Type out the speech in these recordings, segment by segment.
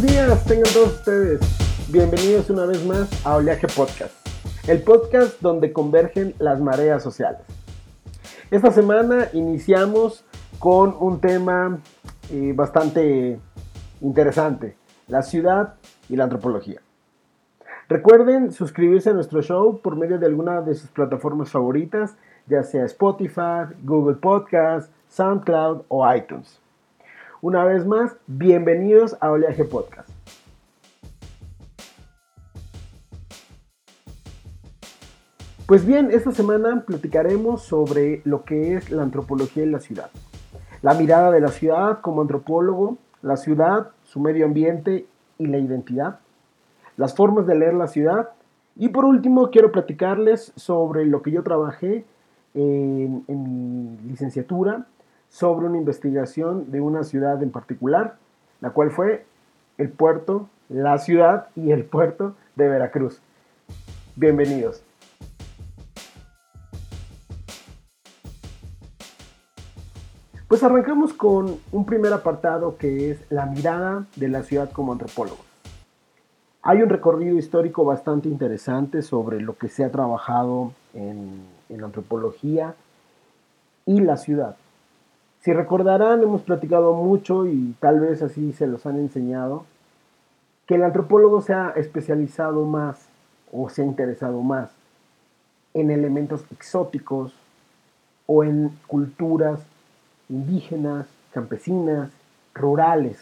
buenos días, tengan todos ustedes. Bienvenidos una vez más a Oleaje Podcast, el podcast donde convergen las mareas sociales. Esta semana iniciamos con un tema eh, bastante interesante, la ciudad y la antropología. Recuerden suscribirse a nuestro show por medio de alguna de sus plataformas favoritas, ya sea Spotify, Google Podcast, SoundCloud o iTunes. Una vez más, bienvenidos a Oleaje Podcast. Pues bien, esta semana platicaremos sobre lo que es la antropología en la ciudad. La mirada de la ciudad como antropólogo, la ciudad, su medio ambiente y la identidad, las formas de leer la ciudad y por último quiero platicarles sobre lo que yo trabajé en, en mi licenciatura sobre una investigación de una ciudad en particular, la cual fue el puerto, la ciudad y el puerto de Veracruz. Bienvenidos. Pues arrancamos con un primer apartado que es la mirada de la ciudad como antropólogo. Hay un recorrido histórico bastante interesante sobre lo que se ha trabajado en, en antropología y la ciudad. Si recordarán, hemos platicado mucho y tal vez así se los han enseñado, que el antropólogo se ha especializado más o se ha interesado más en elementos exóticos o en culturas indígenas, campesinas, rurales.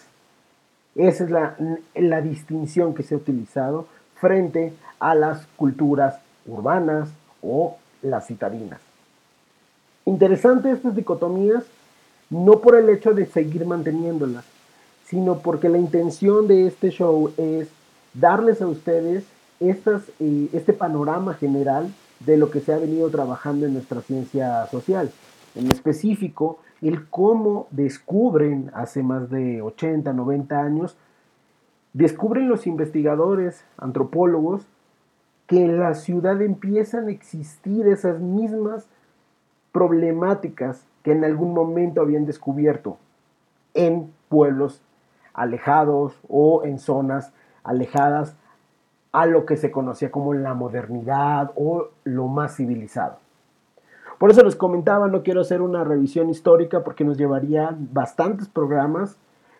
Esa es la, la, distinción que se ha utilizado frente a las culturas urbanas o las citadinas. Interesante estas dicotomías no por el hecho de seguir manteniéndolas, sino porque la intención de este show es darles a ustedes estas, eh, este panorama general de lo que se ha venido trabajando en nuestra ciencia social. En específico, el cómo descubren hace más de 80, 90 años, descubren los investigadores, antropólogos, que en la ciudad empiezan a existir esas mismas problemáticas que en algún momento habían descubierto en pueblos alejados o en zonas alejadas a lo que se conocía como la modernidad o lo más civilizado. Por eso les comentaba, no quiero hacer una revisión histórica porque nos llevaría bastantes programas,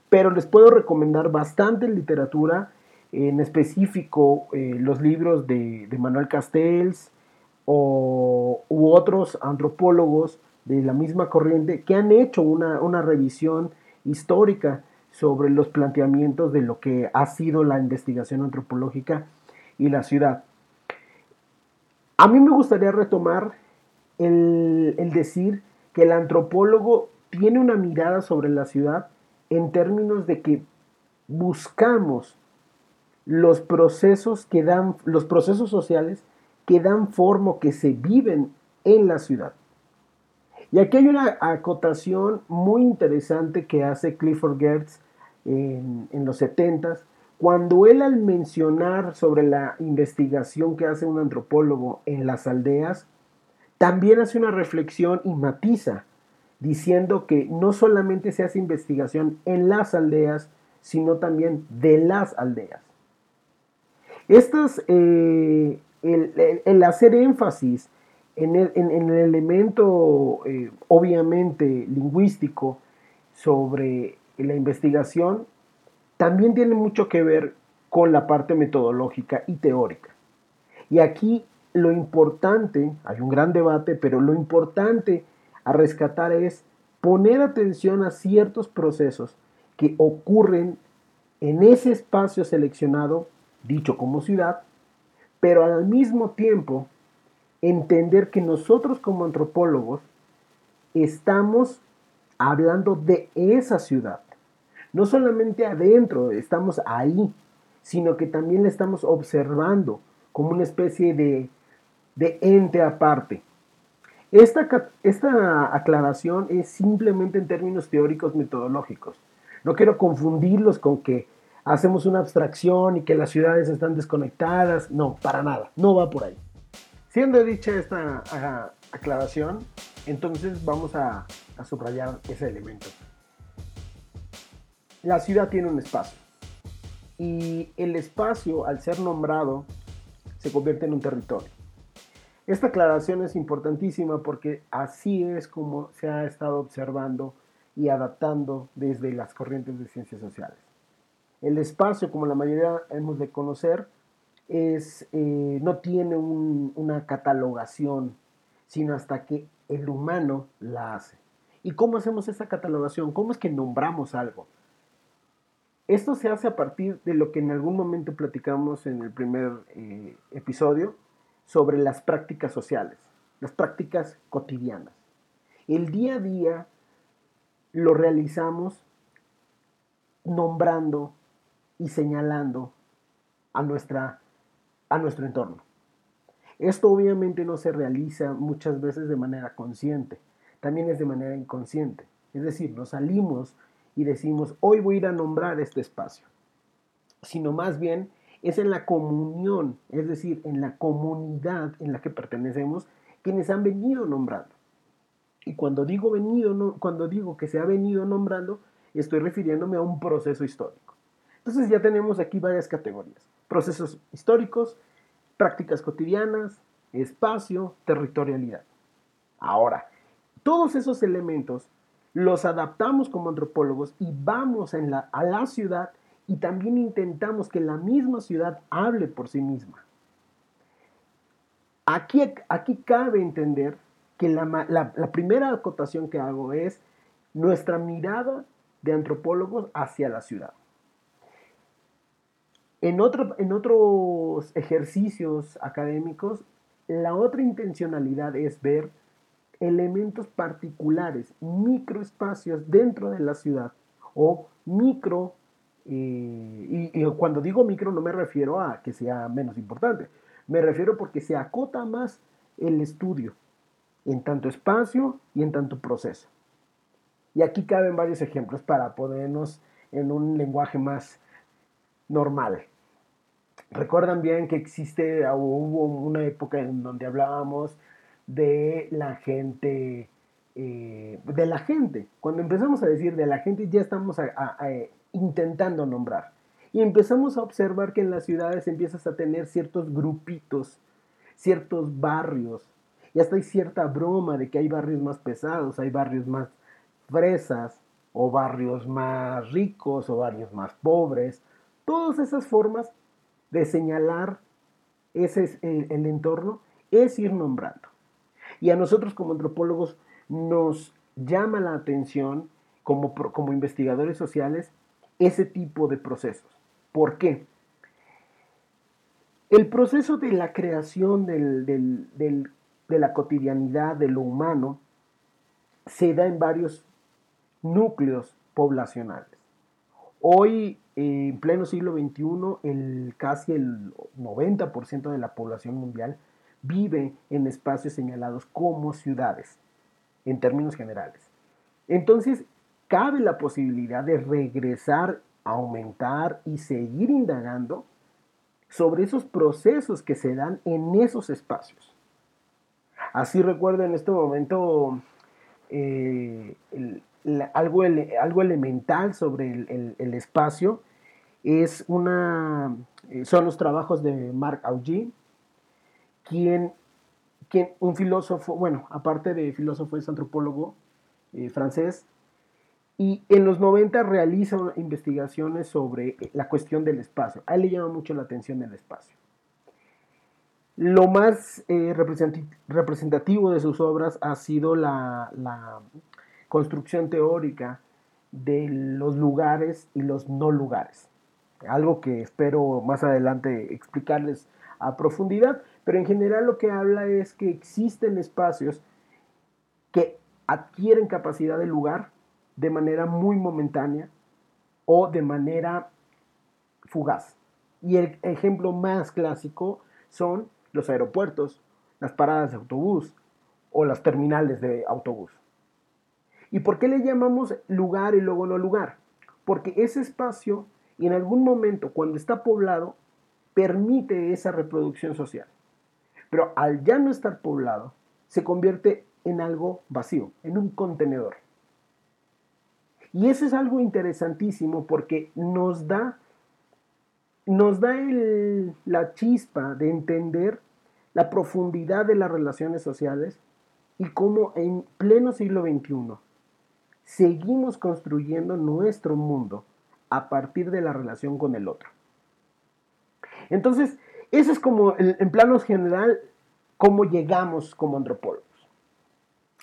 pero les puedo recomendar bastante literatura, en específico eh, los libros de, Manuel Castells o, u otros antropólogos de la misma corriente que han hecho una, una revisión histórica sobre los planteamientos de lo que ha sido la investigación antropológica y la ciudad. A mí me gustaría retomar el, el, decir que el antropólogo tiene una mirada sobre la ciudad en términos de que buscamos los procesos que dan, los procesos sociales que dan forma, que se viven en la ciudad. Y aquí hay una acotación muy interesante que hace Clifford Gertz en, en los 70 cuando él al mencionar sobre la investigación que hace un antropólogo en las aldeas, también hace una reflexión y matiza, diciendo que no solamente se hace investigación en las aldeas, sino también de las aldeas. Estas, eh, el, el, hacer énfasis en el, elemento eh, obviamente lingüístico sobre la investigación también tiene mucho que ver con la parte metodológica y teórica. Y aquí lo importante, hay un gran debate, pero lo importante a rescatar es poner atención a ciertos procesos que ocurren en ese espacio seleccionado, dicho como ciudad, pero al mismo tiempo entender que nosotros como antropólogos estamos hablando de esa ciudad. No solamente adentro, estamos ahí, sino que también la estamos observando como una especie de, de ente aparte. Esta, esta aclaración es simplemente en términos teóricos metodológicos. No quiero confundirlos con que hacemos una abstracción y que las ciudades están desconectadas. No, para nada, no va por ahí. Siendo dicha esta aclaración, entonces vamos a, subrayar ese elemento. La ciudad tiene un espacio. y el espacio, al ser nombrado, se convierte en un territorio. Esta aclaración es importantísima porque así es como se ha estado observando y adaptando desde las corrientes de ciencias sociales. El espacio, como la mayoría hemos de conocer, es, eh, no tiene una catalogación, sino hasta que el humano la hace. ¿Y cómo hacemos esa catalogación? ¿Cómo es que nombramos algo? Esto se hace a partir de lo que en algún momento platicamos en el primer eh, episodio sobre las prácticas sociales, las prácticas cotidianas. El día a día lo realizamos nombrando y señalando a, nuestra, a nuestro entorno. Esto obviamente no se realiza muchas veces de manera consciente, también es de manera inconsciente. Es decir, nos salimos y decimos, hoy voy a ir a nombrar este espacio, sino más bien es en la comunión, es decir, en la comunidad en la que pertenecemos, quienes han venido nombrando. Y cuando digo venido, cuando digo que se ha venido nombrando, estoy refiriéndome a un proceso histórico. Entonces ya tenemos aquí varias categorías. Procesos históricos, prácticas cotidianas, espacio, territorialidad. Ahora, todos esos elementos los adaptamos como antropólogos y vamos a la ciudad y también intentamos que la misma ciudad hable por sí misma. Aquí, aquí cabe entender que la, primera acotación que hago es nuestra mirada de antropólogos hacia la ciudad. En, en otros ejercicios académicos, la otra intencionalidad es ver elementos particulares, microespacios dentro de la ciudad o micro, eh, y, y, cuando digo micro no me refiero a que sea menos importante, me refiero porque se acota más el estudio, en tanto espacio y en tanto proceso. Y aquí caben varios ejemplos para ponernos en un lenguaje más normal. Recuerdan bien que existe o hubo una época en donde hablábamos de la gente, eh, de la gente. Cuando empezamos a decir de la gente ya estamos intentando nombrar. Y empezamos a observar que en las ciudades empiezas a tener ciertos grupitos, ciertos barrios, y hasta hay cierta broma de que hay barrios más pesados, hay barrios más fresas, o barrios más ricos, o barrios más pobres. Todas esas formas de señalar ese el, el entorno es ir nombrando. Y a nosotros como antropólogos nos llama la atención como, como investigadores sociales ese tipo de procesos. ¿Por qué? El proceso de la creación del, del, de la cotidianidad de lo humano se da en varios núcleos poblacionales. Hoy, en pleno siglo XXI, el, casi el 90% de la población mundial vive en espacios señalados como ciudades, en términos generales. Entonces, cabe la posibilidad de regresar, aumentar y seguir indagando sobre esos procesos que se dan en esos espacios. Así recuerdo en este momento eh, algo, algo, elemental sobre el, espacio es una, eh, son los trabajos de Marc Augé, quien, quien, un filósofo, bueno, aparte de filósofo es antropólogo eh, francés, y en los 90 realiza investigaciones sobre la cuestión del espacio. A él le llama mucho la atención el espacio. Lo más eh, representativo de sus obras ha sido la, construcción teórica de los lugares y los no lugares. Algo que espero más adelante explicarles a profundidad, pero en general lo que habla es que existen espacios que adquieren capacidad de lugar de manera muy momentánea o de manera fugaz. Y el ejemplo más clásico son los aeropuertos, las paradas de autobús o las terminales de autobús. ¿Y por qué le llamamos lugar y luego no lugar? Porque ese espacio, en algún momento, cuando está poblado, permite esa reproducción social. Pero al ya no estar poblado, se convierte en algo vacío, en un contenedor. Y eso es algo interesantísimo porque nos da nos da la chispa de entender la profundidad de las relaciones sociales y cómo en pleno siglo XXI seguimos construyendo nuestro mundo a partir de la relación con el otro. Entonces, eso es como, en planos general, cómo llegamos como antropólogos.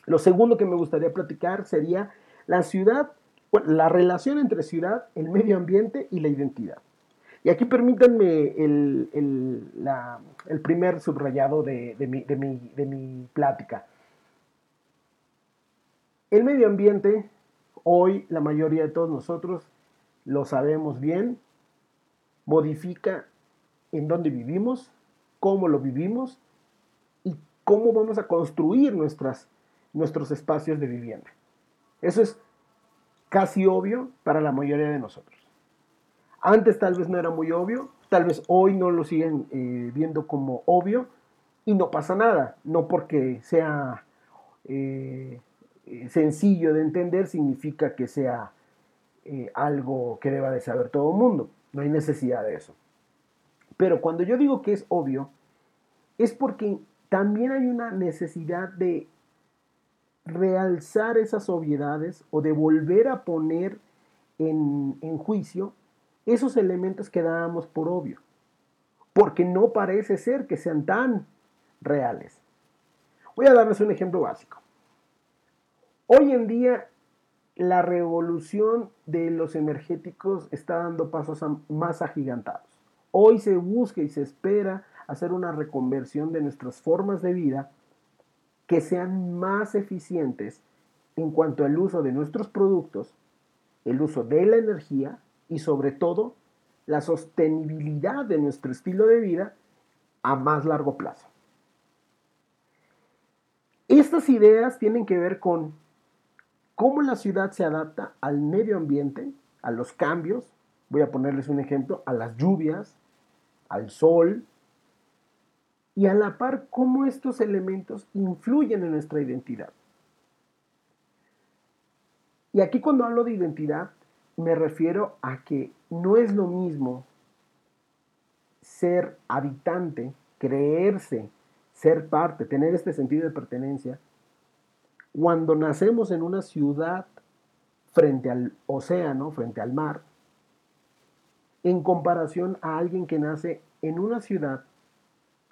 Lo segundo que me gustaría platicar sería la ciudad, la relación entre ciudad, el medio ambiente y la identidad. Y aquí permítanme el, primer subrayado de, mi, de mi plática. El medio ambiente, hoy la mayoría de todos nosotros lo sabemos bien, modifica en dónde vivimos, cómo lo vivimos y cómo vamos a construir nuestras, nuestros espacios de vivienda. Eso es casi obvio para la mayoría de nosotros. Antes tal vez no era muy obvio, tal vez hoy no lo siguen eh, viendo como obvio y no pasa nada, no porque sea eh, sencillo de entender significa que sea eh, algo que deba de saber todo el mundo, no hay necesidad de eso. Pero cuando yo digo que es obvio, es porque también hay una necesidad de realzar esas obviedades o de volver a poner en, en juicio esos elementos que dábamos por obvio, porque no parece ser que sean tan reales. Voy a darles un ejemplo básico. Hoy en día la revolución de los energéticos está dando pasos más agigantados. Hoy se busca y se espera hacer una reconversión de nuestras formas de vida que sean más eficientes en cuanto al uso de nuestros productos, el uso de la energía y sobre todo la sostenibilidad de nuestro estilo de vida a más largo plazo. Estas ideas tienen que ver con cómo la ciudad se adapta al medio ambiente, a los cambios, voy a ponerles un ejemplo, a las lluvias, al sol, y a la par cómo estos elementos influyen en nuestra identidad. Y aquí cuando hablo de identidad, me refiero a que no es lo mismo ser habitante, creerse, ser parte, tener este sentido de pertenencia, cuando nacemos en una ciudad frente al océano, frente al mar, en comparación a alguien que nace en una ciudad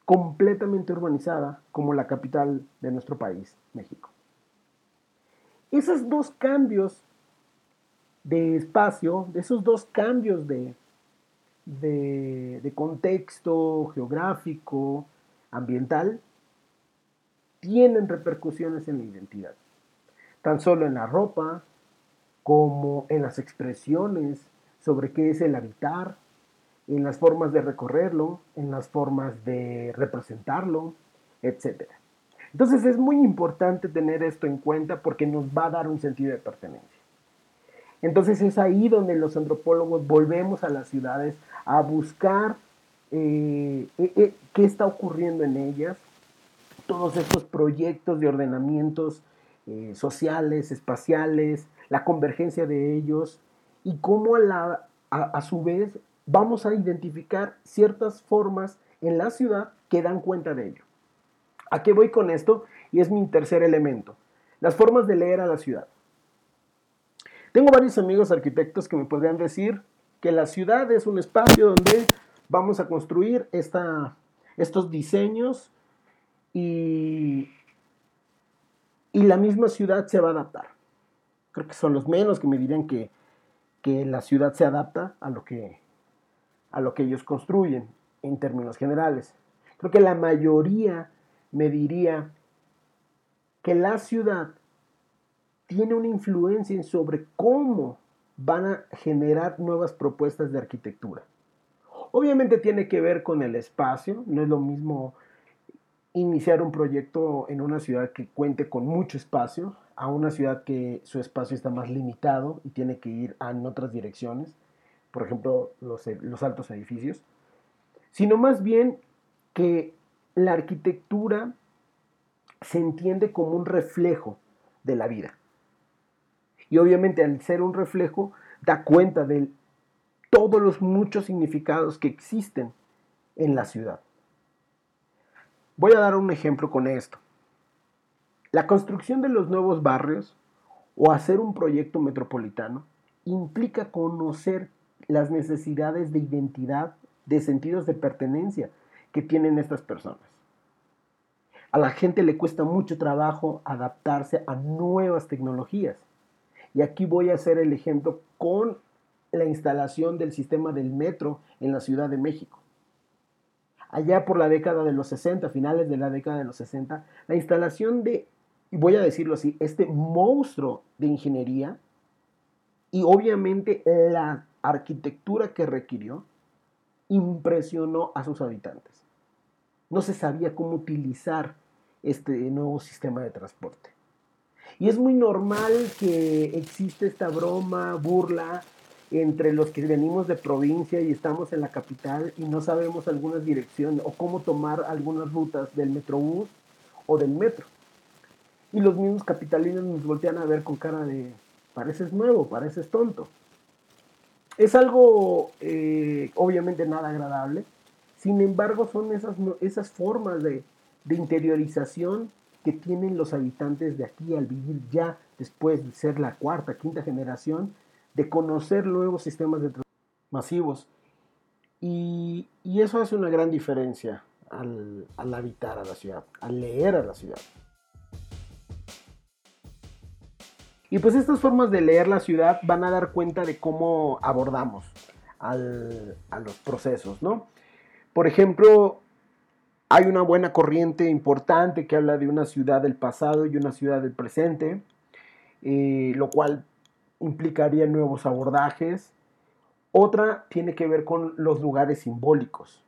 completamente urbanizada como la capital de nuestro país, México. Esos dos cambios de espacio, esos dos cambios de, de, contexto geográfico, ambiental, tienen repercusiones en la identidad. Tan solo en la ropa, como en las expresiones sobre qué es el habitar, en las formas de recorrerlo, en las formas de representarlo, etc. Entonces es muy importante tener esto en cuenta porque nos va a dar un sentido de pertenencia. Entonces es ahí donde los antropólogos volvemos a las ciudades a buscar eh, eh, eh, qué está ocurriendo en ellas, todos estos proyectos de ordenamientos sociales, espaciales, la convergencia de ellos y cómo a, a su vez vamos a identificar ciertas formas en la ciudad que dan cuenta de ello. ¿A qué voy con esto? Y es mi tercer elemento. Las formas de leer a la ciudad. Tengo varios amigos arquitectos que me podrían decir que la ciudad es un espacio donde vamos a construir esta, estos diseños y, y la misma ciudad se va a adaptar. Creo que son los menos que me dirían que, que la ciudad se adapta a lo que, a lo que ellos construyen en términos generales. Creo que la mayoría me diría que la ciudad tiene una influencia sobre cómo van a generar nuevas propuestas de arquitectura. Obviamente tiene que ver con el espacio, no es lo mismo iniciar un proyecto en una ciudad que cuente con mucho espacio a una ciudad que su espacio está más limitado y tiene que ir en otras direcciones, por ejemplo los, los altos edificios, sino más bien que la arquitectura se entiende como un reflejo de la vida. Y obviamente al ser un reflejo, da cuenta de todos los muchos significados que existen en la ciudad. Voy a dar un ejemplo con esto. La construcción de los nuevos barrios o hacer un proyecto metropolitano implica conocer las necesidades de identidad, de sentidos de pertenencia que tienen estas personas. A la gente le cuesta mucho trabajo adaptarse a nuevas tecnologías. Y aquí voy a hacer el ejemplo con la instalación del sistema del metro en la Ciudad de México. Allá por la década de los 60, finales de la década de los 60, la instalación de, y voy a decirlo así, este monstruo de ingeniería y obviamente la arquitectura que requirió impresionó a sus habitantes. No se sabía cómo utilizar este nuevo sistema de transporte. Y es muy normal que existe esta broma, burla entre los que venimos de provincia y estamos en la capital y no sabemos algunas direcciones o cómo tomar algunas rutas del metrobús o del metro. Y los mismos capitalinos nos voltean a ver con cara de, pareces nuevo, pareces tonto. Es algo eh, obviamente nada agradable, sin embargo son esas, esas formas de, de interiorización que tienen los habitantes de aquí al vivir ya después de ser la cuarta, quinta generación de conocer nuevos sistemas de transporte masivos. Y, eso hace una gran diferencia al, al habitar a la ciudad, al leer a la ciudad. Y pues estas formas de leer la ciudad van a dar cuenta de cómo abordamos al, a los procesos, ¿no? Por ejemplo, hay una buena corriente importante que habla de una ciudad del pasado y una ciudad del presente, eh, lo cual implicaría nuevos abordajes. Otra tiene que ver con los lugares simbólicos.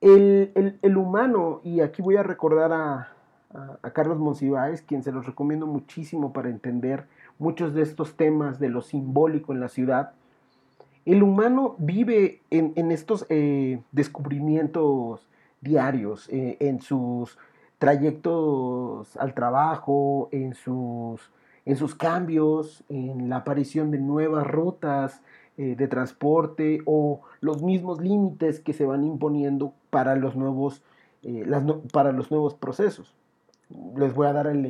El, humano, y aquí voy a recordar a, Carlos Monsiváis, quien se los recomiendo muchísimo para entender muchos de estos temas de lo simbólico en la ciudad. El humano vive en, estos eh, descubrimientos diarios, eh, en sus trayectos al trabajo, en sus en sus cambios, en la aparición de nuevas rutas eh, de transporte o los mismos límites que se van imponiendo para los nuevos, eh, para los nuevos procesos. Les voy a dar el,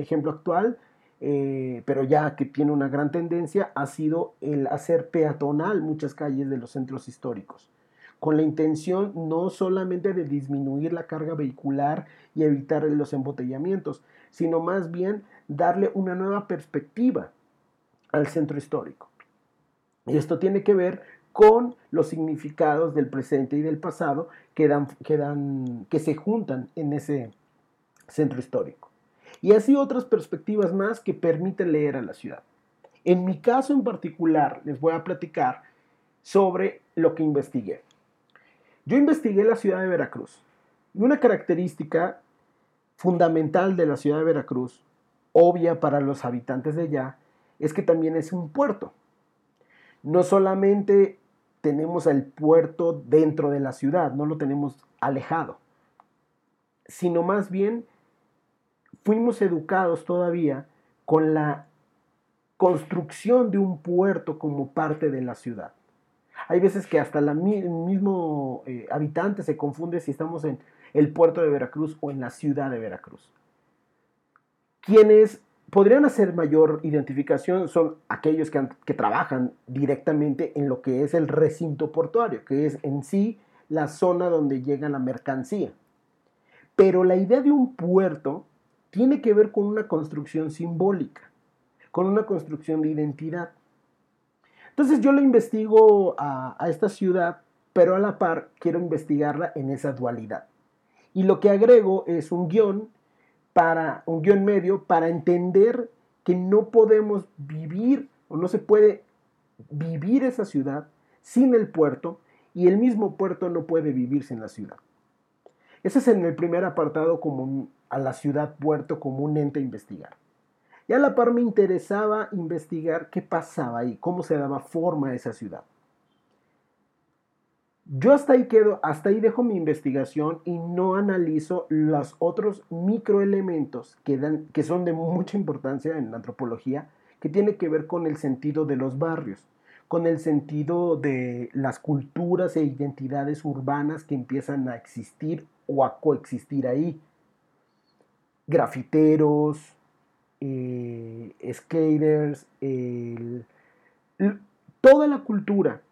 ejemplo actual, eh, pero ya que tiene una gran tendencia, ha sido el hacer peatonal muchas calles de los centros históricos con la intención no solamente de disminuir la carga vehicular y evitar los embotellamientos, sino más bien darle una nueva perspectiva al centro histórico. Y esto tiene que ver con los significados del presente y del pasado que, dan, que, dan, que se juntan en ese centro histórico. Y así otras perspectivas más que permiten leer a la ciudad. En mi caso en particular les voy a platicar sobre lo que investigué. Yo investigué la ciudad de Veracruz. Y una característica fundamental de la ciudad de Veracruz obvia para los habitantes de allá es que también es un puerto. No solamente tenemos el puerto dentro de la ciudad, no lo tenemos alejado, sino más bien fuimos educados todavía con la construcción de un puerto como parte de la ciudad. Hay veces que hasta el mismo eh, habitante se confunde si estamos en el puerto de Veracruz o en la ciudad de Veracruz. Quienes podrían hacer mayor identificación son aquellos que, trabajan directamente en lo que es el recinto portuario, que es en sí la zona donde llega la mercancía. Pero la idea de un puerto tiene que ver con una construcción simbólica, con una construcción de identidad. Entonces yo lo investigo a, a esta ciudad, pero a la par quiero investigarla en esa dualidad. Y lo que agrego es un guion para un guion medio para entender que no podemos vivir o no se puede vivir esa ciudad sin el puerto y el mismo puerto no puede vivir sin la ciudad. Ese es en el primer apartado como a la ciudad puerto como un ente a investigar. Y a la par me interesaba investigar qué pasaba ahí, cómo se daba forma a esa ciudad. Yo hasta ahí quedo, hasta ahí dejo mi investigación y no analizo los otros microelementos que, que son de mucha importancia en la antropología, que tiene que ver con el sentido de los barrios, con el sentido de las culturas e identidades urbanas que empiezan a existir o a coexistir ahí. Grafiteros, eh, skaters, toda la cultura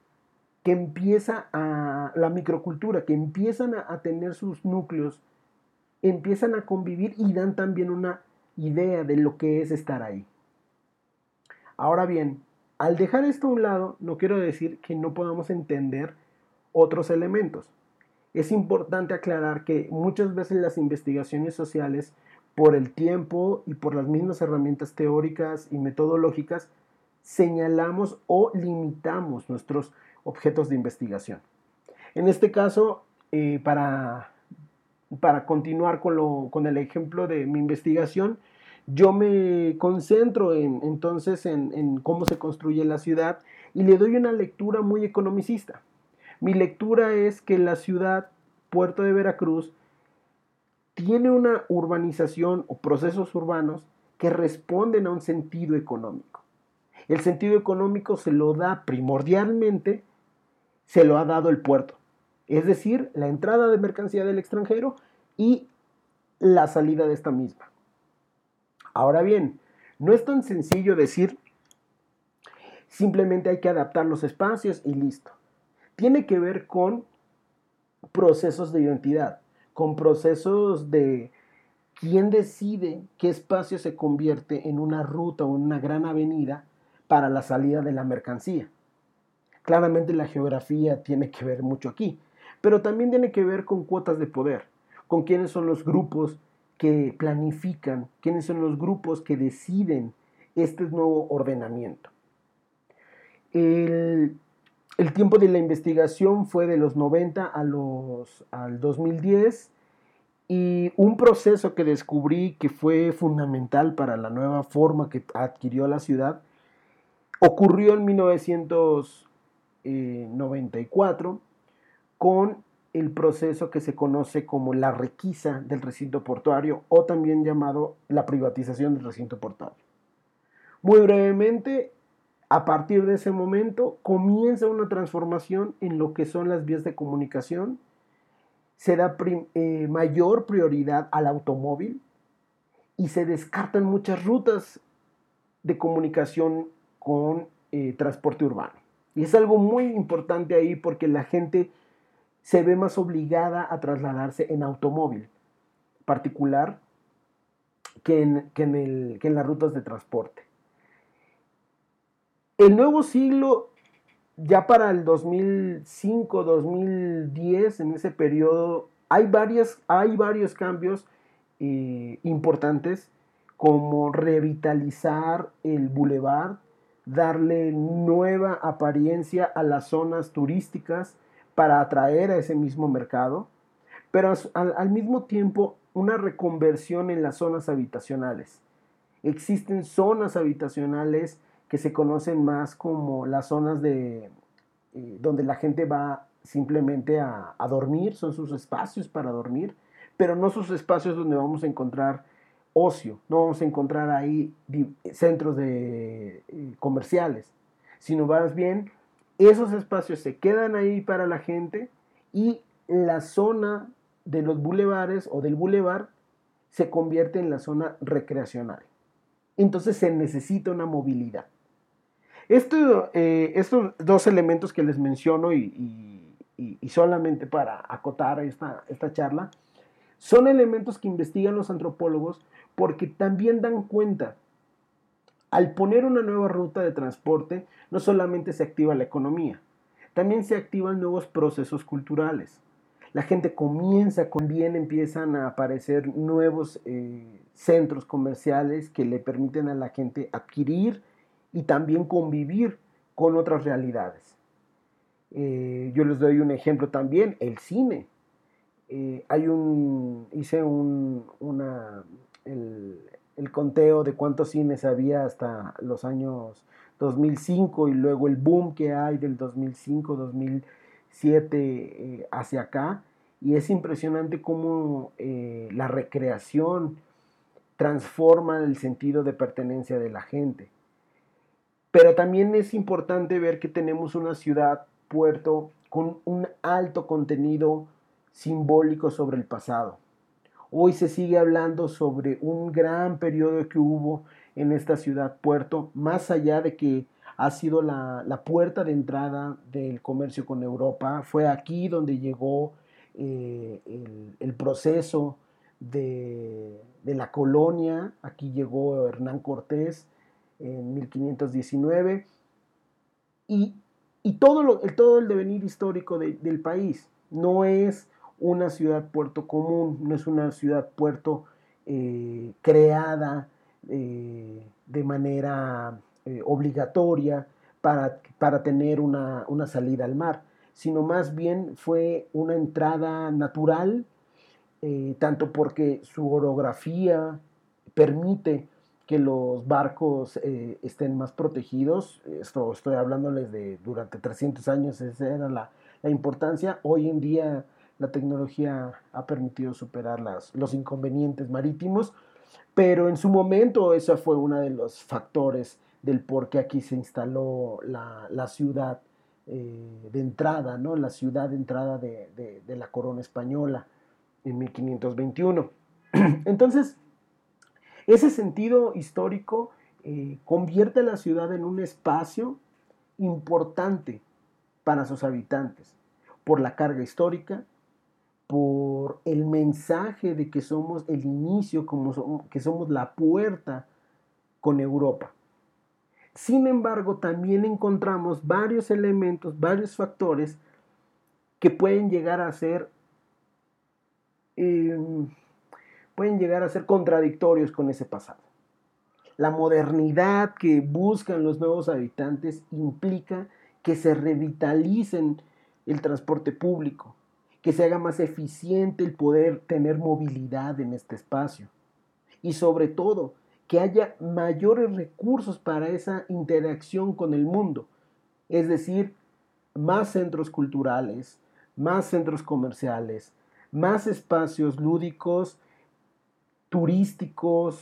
que empieza a, la microcultura, que empiezan a, a tener sus núcleos, empiezan a convivir y dan también una idea de lo que es estar ahí. Ahora bien, al dejar esto a un lado, no quiero decir que no podamos entender otros elementos. Es importante aclarar que muchas veces las investigaciones sociales, por el tiempo y por las mismas herramientas teóricas y metodológicas, señalamos o limitamos nuestros objetos de investigación. En este caso, eh, para, para continuar con, con el ejemplo de mi investigación, yo me concentro en, entonces en, cómo se construye la ciudad y le doy una lectura muy economicista. Mi lectura es que la ciudad, Puerto de Veracruz, tiene una urbanización o procesos urbanos que responden a un sentido económico. El sentido económico se lo da primordialmente, se lo ha dado el puerto, es decir, la entrada de mercancía del extranjero y la salida de esta misma. Ahora bien, no es tan sencillo decir simplemente hay que adaptar los espacios y listo. Tiene que ver con procesos de identidad, con procesos de quién decide qué espacio se convierte en una ruta o en una gran avenida para la salida de la mercancía. Claramente la geografía tiene que ver mucho aquí, pero también tiene que ver con cuotas de poder, con quiénes son los grupos que planifican, quiénes son los grupos que deciden este nuevo ordenamiento. El, tiempo de la investigación fue de los 90 a los, al 2010 y un proceso que descubrí que fue fundamental para la nueva forma que adquirió la ciudad ocurrió en 1994 con el proceso que se conoce como la requisa del recinto portuario o también llamado la privatización del recinto portuario. Muy brevemente, a partir de ese momento comienza una transformación en lo que son las vías de comunicación, se da eh, mayor prioridad al automóvil y se descartan muchas rutas de comunicación con eh, transporte urbano. Y es algo muy importante ahí porque la gente se ve más obligada a trasladarse en automóvil particular que en, en, las rutas de transporte. El nuevo siglo, ya para el 2005, 2010, en ese periodo, hay, varias, hay varios cambios eh, importantes como revitalizar el bulevar, darle nueva apariencia a las zonas turísticas, para atraer a ese mismo mercado, pero al, mismo tiempo una reconversión en las zonas habitacionales. Existen zonas habitacionales que se conocen más como las zonas de eh, donde la gente va simplemente a, dormir, son sus espacios para dormir, pero no sus espacios donde vamos a encontrar ocio, no vamos a encontrar ahí centros de, eh, comerciales, sino más bien esos espacios se quedan ahí para la gente y la zona de los bulevares o del bulevar se convierte en la zona recreacional. Entonces se necesita una movilidad. Eh, estos dos elementos que les menciono y, solamente para acotar esta, esta charla, son elementos que investigan los antropólogos porque también dan cuenta al poner una nueva ruta de transporte, no solamente se activa la economía, también se activan nuevos procesos culturales. La gente comienza, con bien empiezan a aparecer nuevos eh, centros comerciales que le permiten a la gente adquirir y también convivir con otras realidades. Eh, yo les doy un ejemplo también, el cine. Eh, hay un, hice un, una, el, conteo de cuántos cines había hasta los años 2005 y luego el boom que hay del 2005, 2007 eh, hacia acá. Y es impresionante cómo eh, la recreación transforma el sentido de pertenencia de la gente. Pero también es importante ver que tenemos una ciudad, puerto, con un alto contenido simbólico sobre el pasado. Hoy se sigue hablando sobre un gran periodo que hubo en esta ciudad puerto, más allá de que ha sido la, puerta de entrada del comercio con Europa. Fue aquí donde llegó eh, el, proceso de, de, la colonia. Aquí llegó Hernán Cortés en 1519. Y, todo, lo, todo el devenir histórico del país no es una ciudad puerto común, no es una ciudad puerto eh, creada eh, de manera eh, obligatoria para, para tener una, salida al mar, sino más bien fue una entrada natural, tanto porque su orografía permite que los barcos estén más protegidos. Esto estoy hablándoles de durante 300 años, esa era la, la importancia. Hoy en día la tecnología ha permitido superar las, los inconvenientes marítimos, pero en su momento ese fue uno de los factores del por qué aquí se instaló la, ciudad eh, de entrada, ¿no? la ciudad de entrada de, la corona española en 1521. Entonces, ese sentido histórico eh, convierte a la ciudad en un espacio importante para sus habitantes, por la carga histórica, por el mensaje de que somos el inicio, que somos la puerta con Europa. Sin embargo, también encontramos varios elementos, varios factores que pueden llegar a ser em, pueden llegar a ser contradictorios con ese pasado. La modernidad que buscan los nuevos habitantes implica que se revitalicen el transporte público, que se haga más eficiente el poder tener movilidad en este espacio. Y sobre todo, que haya mayores recursos para esa interacción con el mundo. Es decir, más centros culturales, más centros comerciales, más espacios lúdicos, turísticos,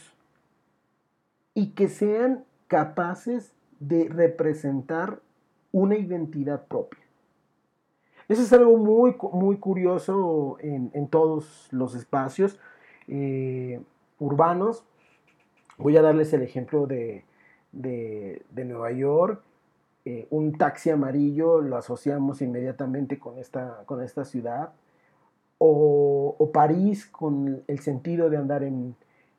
y que sean capaces de representar una identidad propia. Eso es algo muy, muy curioso en, todos los espacios eh, urbanos. Voy a darles el ejemplo de, Nueva York. Eh, un taxi amarillo lo asociamos inmediatamente con esta, con esta ciudad. O, París con el sentido de andar en,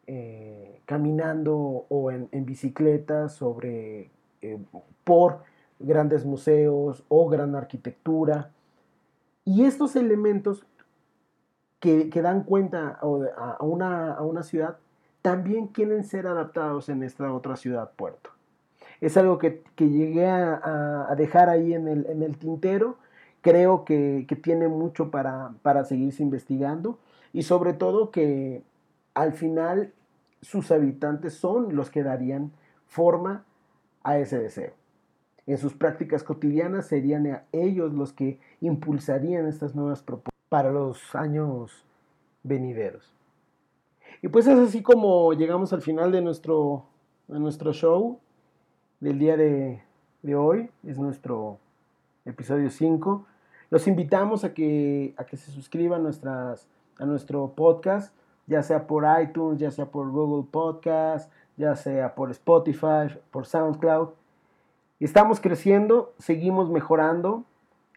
eh, caminando o en, bicicleta sobre, por grandes museos o gran arquitectura. Y estos elementos que, dan cuenta a, una, ciudad también quieren ser adaptados en esta otra ciudad puerto. Es algo que, llegué a, dejar ahí en el, tintero. Creo que, tiene mucho para, para seguirse investigando y sobre todo que al final sus habitantes son los que darían forma a ese deseo en sus prácticas cotidianas serían ellos los que impulsarían estas nuevas propuestas para los años venideros. Y pues es así como llegamos al final de nuestro, de nuestro show del día de, hoy, es nuestro episodio 5. Los invitamos a que, a que se suscriban nuestras, a nuestro podcast, ya sea por iTunes, ya sea por Google Podcast, ya sea por Spotify, por SoundCloud Estamos creciendo, seguimos mejorando.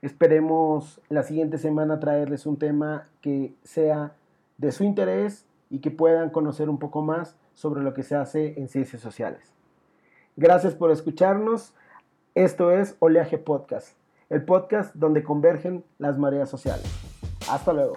Esperemos la siguiente semana traerles un tema que sea de su interés y que puedan conocer un poco más sobre lo que se hace en ciencias sociales. Gracias por escucharnos. Esto es Oleaje Podcast, el podcast donde convergen las mareas sociales. Hasta luego.